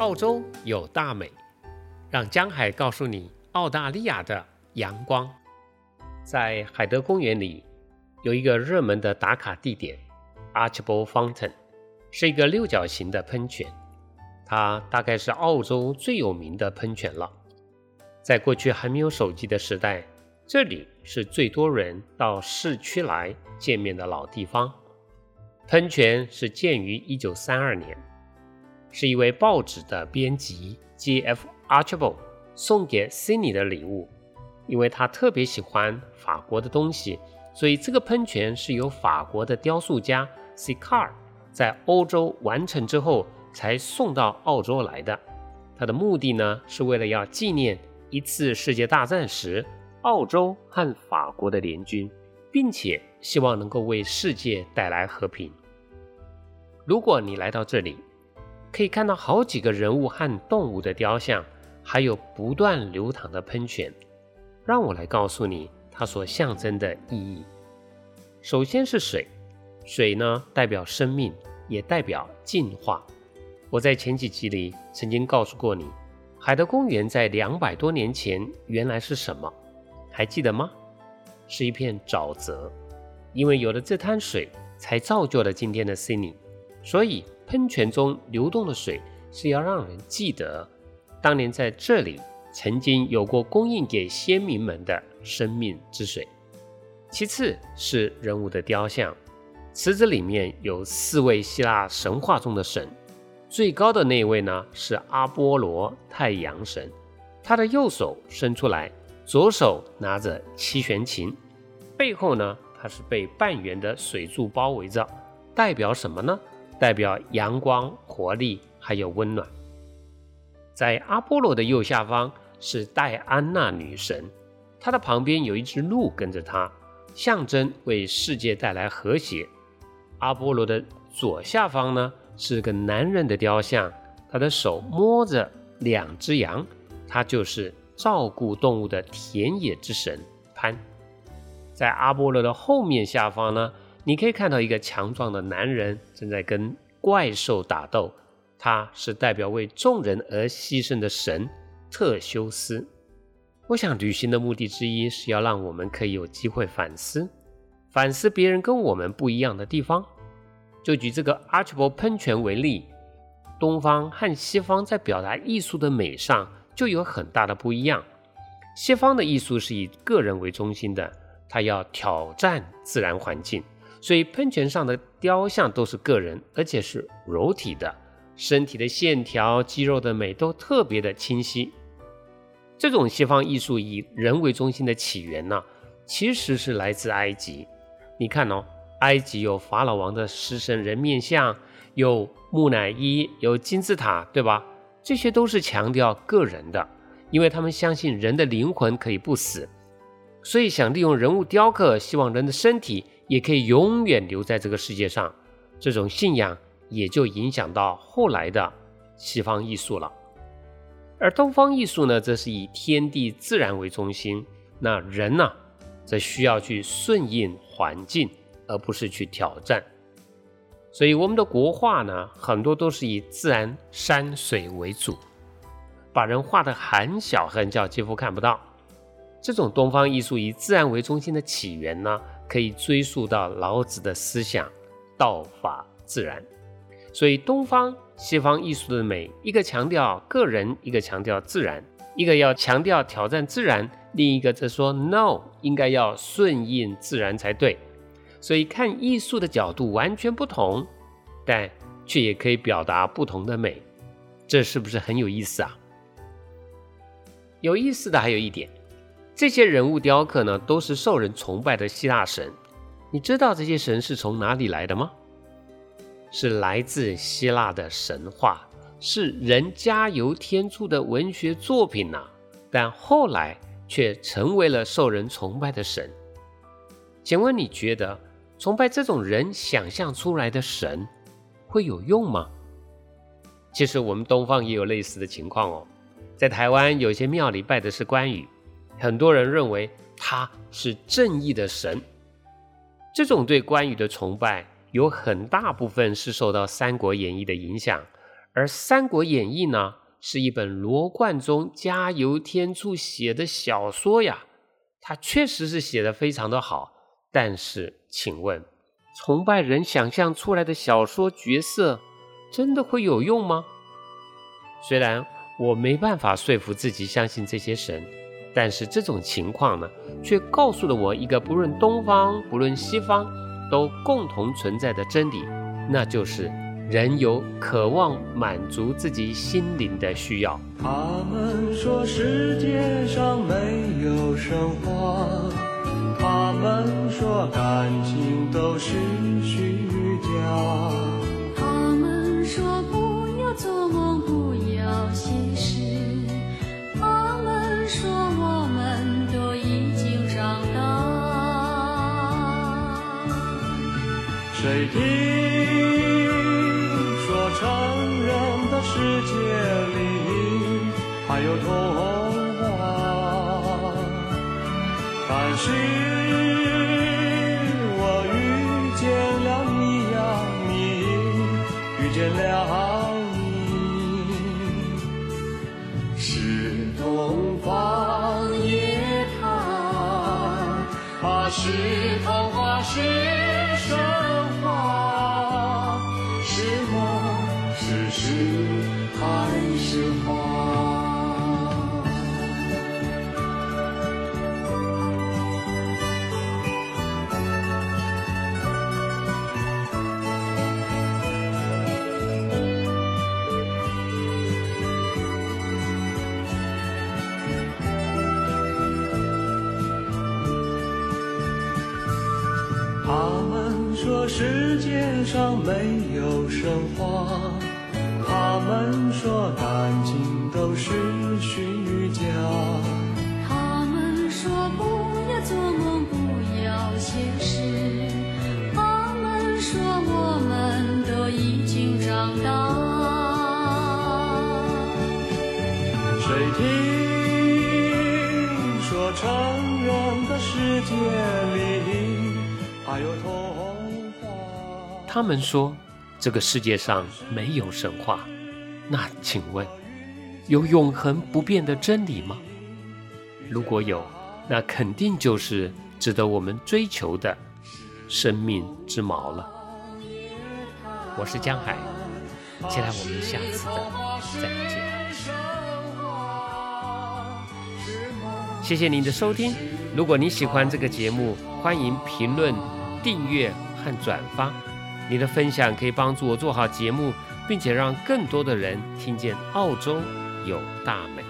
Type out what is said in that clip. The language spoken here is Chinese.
澳洲有大美，让江海告诉你澳大利亚的阳光。在海德公园里有一个热门的打卡地点 ——Archibald Fountain，是一个六角形的喷泉。它大概是澳洲最有名的喷泉了。在过去还没有手机的时代，这里是最多人到市区来见面的老地方。喷泉是建于1932年，是一位报纸的编辑 G.F. Archibald 送给 Cindy 的礼物。因为他特别喜欢法国的东西，所以这个喷泉是由法国的雕塑家 CICAR 在欧洲完成之后才送到澳洲来的。他的目的呢，是为了要纪念一次世界大战时澳洲和法国的联军，并且希望能够为世界带来和平。如果你来到这里，可以看到好几个人物和动物的雕像，还有不断流淌的喷泉。让我来告诉你它所象征的意义。首先是水，水呢代表生命，也代表进化。我在前几集里曾经告诉过你，海德公园在两百多年前原来是什么？还记得吗？是一片沼泽。因为有了这滩水，才造就了今天的森林。所以喷泉中流动的水是要让人记得，当年在这里。曾经有过供应给先民们的生命之水。其次是人物的雕像，池子里面有四位希腊神话中的神，最高的那位呢是阿波罗太阳神，他的右手伸出来，左手拿着七弦琴，背后呢他是被半圆的水柱包围着，代表什么呢？代表阳光、活力还有温暖。在阿波罗的右下方是戴安娜女神，她的旁边有一只鹿跟着她，象征为世界带来和谐。阿波罗的左下方呢是个男人的雕像，他的手摸着两只羊，他就是照顾动物的田野之神潘。在阿波罗的后面下方呢，你可以看到一个强壮的男人正在跟怪兽打斗。他是代表为众人而牺牲的神特修斯。我想旅行的目的之一是要让我们可以有机会反思，反思别人跟我们不一样的地方。就举这个 Archibald 喷泉为例，东方和西方在表达艺术的美上就有很大的不一样。西方的艺术是以个人为中心的，它要挑战自然环境，所以喷泉上的雕像都是个人，而且是柔体的。身体的线条、肌肉的美都特别的清晰。这种西方艺术以人为中心的起源呢，其实是来自埃及。你看哦，埃及有法老王的狮身人面像，有木乃伊，有金字塔，对吧？这些都是强调个人的，因为他们相信人的灵魂可以不死，所以想利用人物雕刻，希望人的身体也可以永远留在这个世界上。这种信仰。也就影响到后来的西方艺术了，而东方艺术呢，则是以天地自然为中心。那人呢，则需要去顺应环境，而不是去挑战。所以我们的国画呢，很多都是以自然山水为主，把人画得很小很小，几乎看不到。这种东方艺术以自然为中心的起源呢，可以追溯到老子的思想“道法自然”。所以，东方、西方艺术的美，一个强调个人，一个强调自然，一个要强调挑战自然，另一个则说 “no”，应该要顺应自然才对。所以，看艺术的角度完全不同，但却也可以表达不同的美，这是不是很有意思啊？有意思的还有一点，这些人物雕刻呢，都是受人崇拜的希腊神。你知道这些神是从哪里来的吗？是来自希腊的神话，是人加油添醋的文学作品呐，但后来却成为了受人崇拜的神。请问你觉得崇拜这种人想象出来的神会有用吗？其实我们东方也有类似的情况哦，在台湾有些庙里拜的是关羽，很多人认为他是正义的神，这种对关羽的崇拜。有很大部分是受到《三国演义》的影响，而《三国演义》呢，是一本罗贯中加油添醋写的小说呀，它确实是写的非常的好。但是，请问，崇拜人想象出来的小说角色，真的会有用吗？虽然我没办法说服自己相信这些神，但是这种情况呢，却告诉了我一个不论东方不论西方都共同存在的真理，那就是。人有渴望满足自己心灵的需要。他们说世界上没有神话，他们说感情都是谁听说？成人的世界里还有童话，但是我遇见了你呀，你遇见了你，是东方夜谭，啊，是童话，是神。他们说世界上没有神话，他们说感情都是虚假。他们说不要做梦，不要现实。他们说我们都已经长大。谁听说成人的世界他们说这个世界上没有神话，那请问有永恒不变的真理吗？如果有，那肯定就是值得我们追求的生命之锚了。我是江海，期待我们下次的再见。谢谢您的收听，如果你喜欢这个节目，欢迎评论、订阅和转发。你的分享可以帮助我做好节目，并且让更多的人听见澳洲有大美。